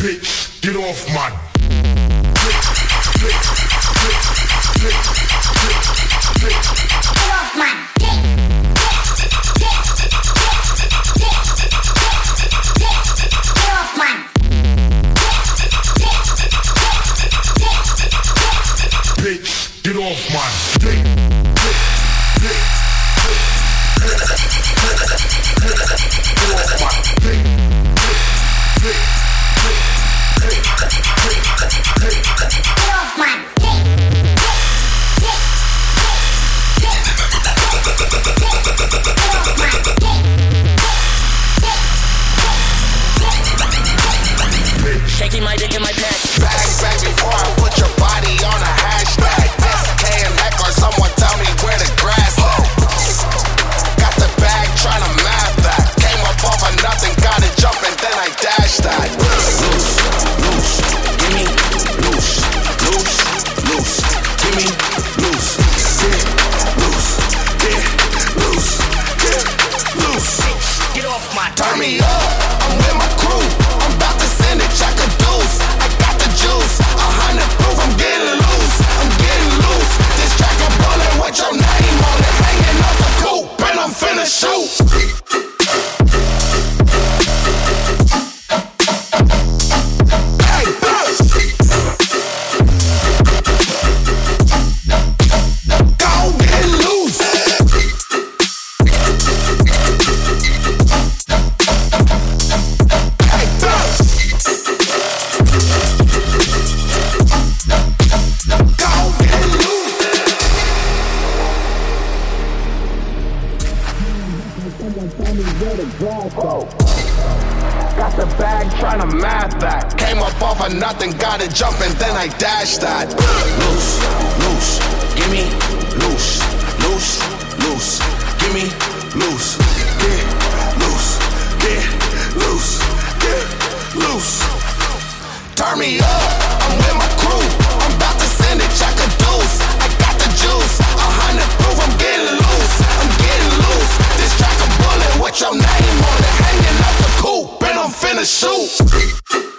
bitch, get off my Get off my shot, then got it jumping, then I dashed that. Loose, loose, give me loose, loose, loose, give me loose, get loose, get loose, get loose. Turn me up, I'm with my crew. I'm about to send it, check a deuce. I got the juice, a hundred proof, I'm getting loose, I'm getting loose. This track a bullet with your name on it, hanging out the coop, and I'm finna shoot.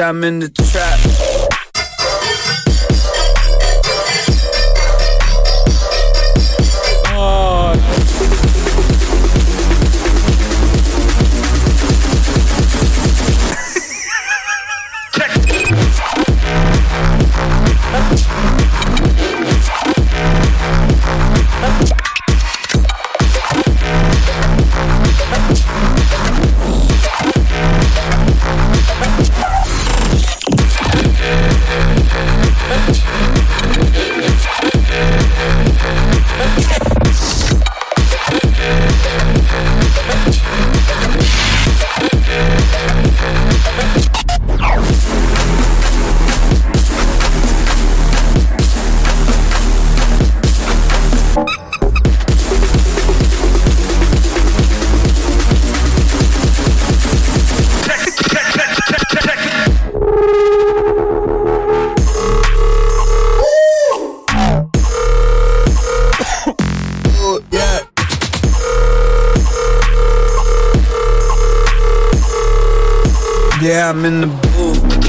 I'm in the trap. Yeah, I'm in the booth.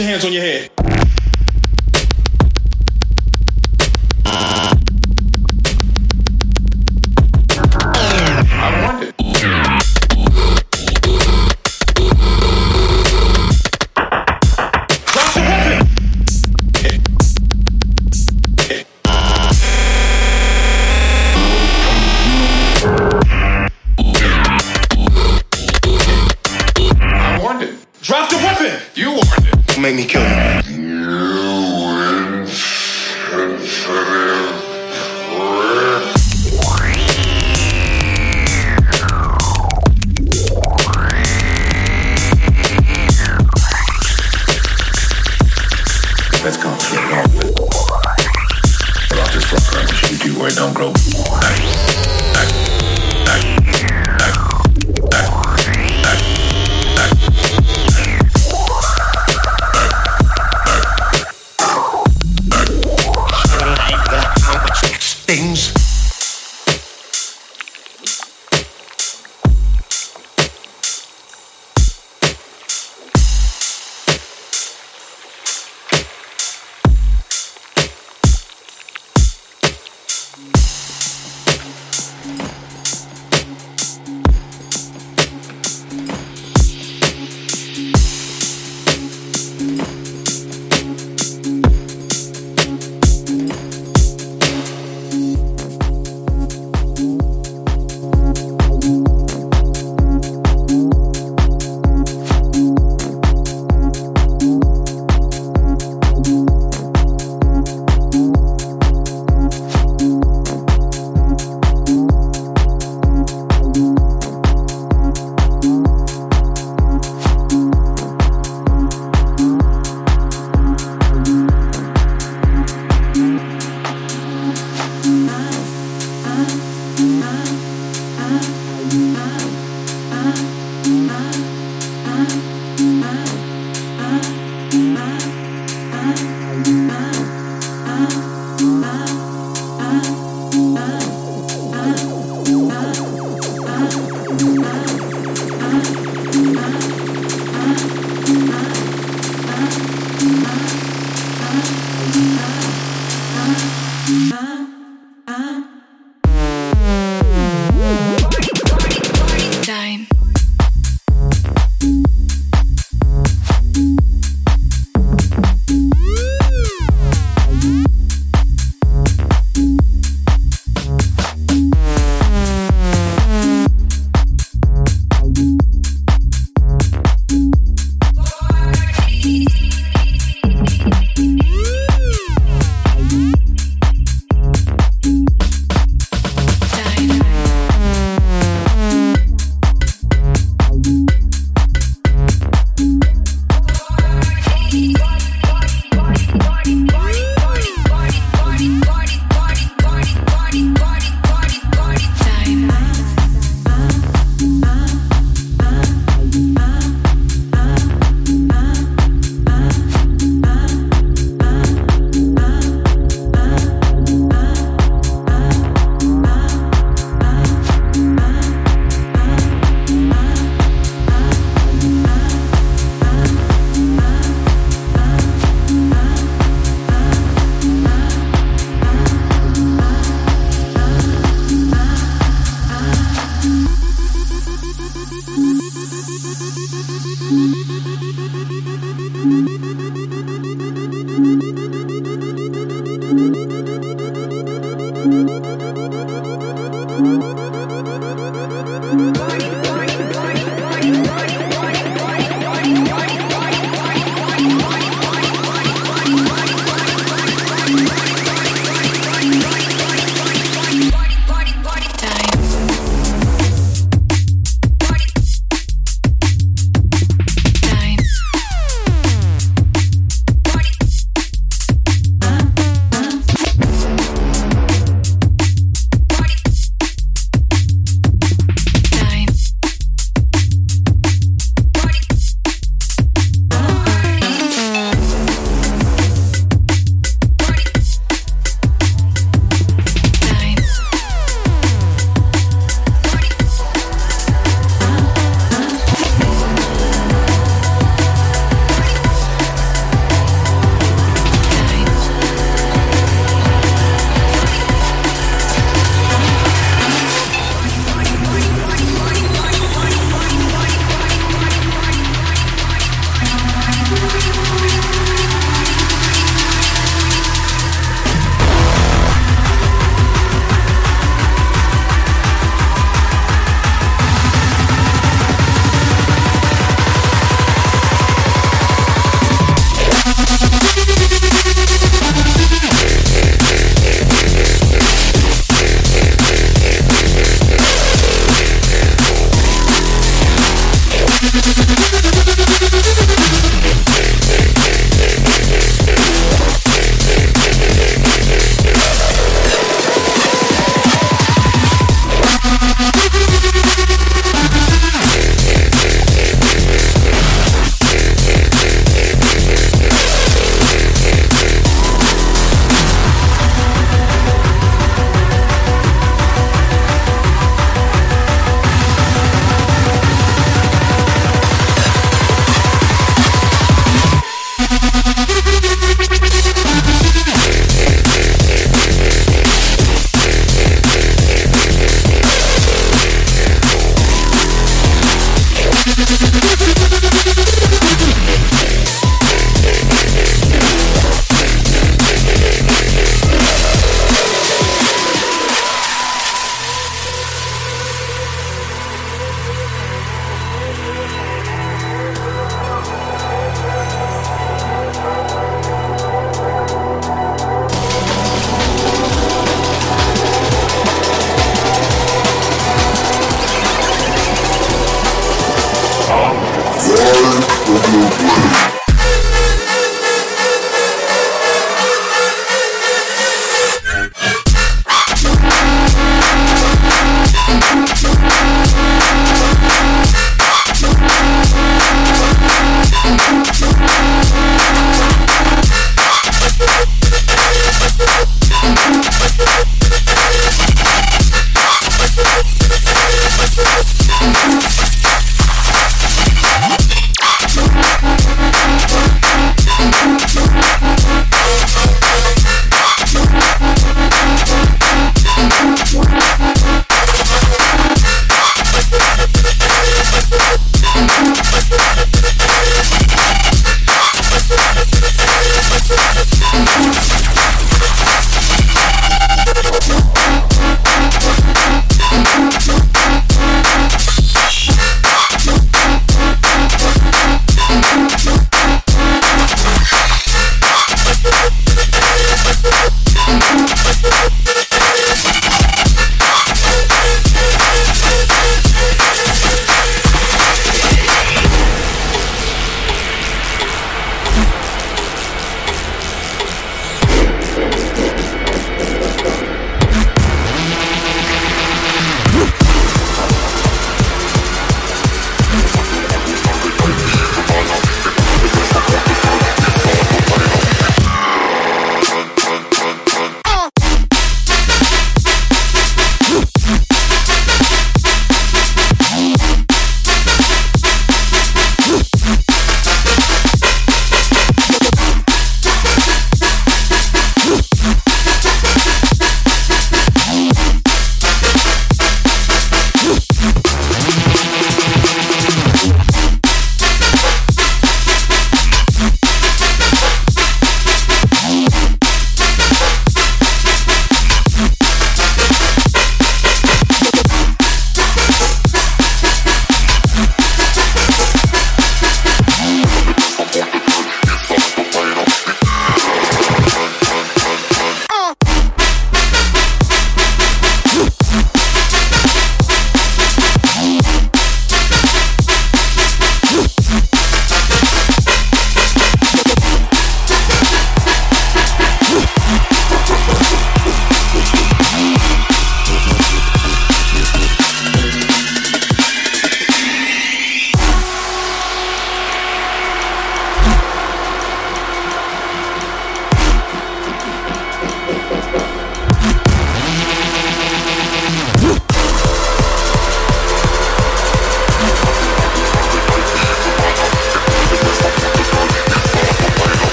Your hands on your head.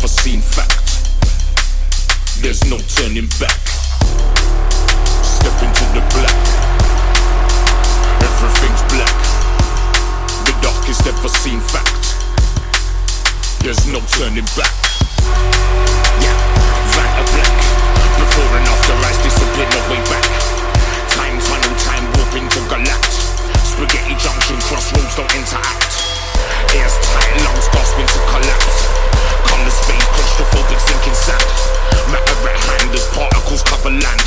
Darkest ever seen fact. There's no turning back. Step into the black. Everything's black. The darkest ever seen fact. There's no turning back. Yeah, Vanta Black. Before and after eyes disappear, no way back. Time tunnel, time warp into galact. Spaghetti junction, crossroads don't interact. Ears lungs gasping to collapse. Sinking sand. Matter at hand as particles cover land.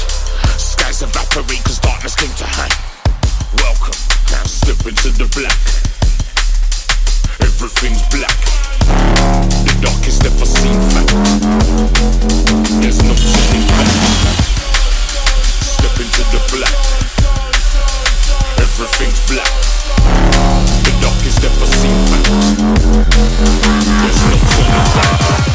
Skies darkness came to hand. Welcome, now slip into the black. Everything's black. The darkest ever seen. There's no turning back. Step into the black. Everything's black. Darkest ever seen. There's no turning back.